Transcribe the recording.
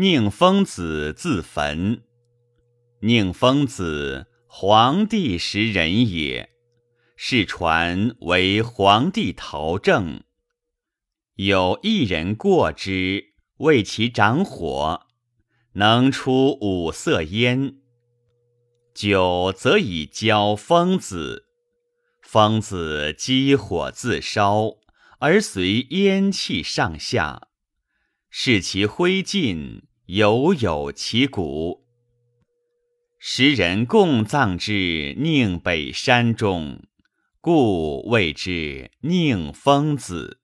宁封子自焚。宁封子，黄帝时人也。世传为黄帝陶政。有一人过之，为其长火，能出五色烟。久则以焦封子，封子积火自烧，而随烟气上下，视其灰烬，犹有其骨。时人共葬之宁北山中，故谓之宁疯子。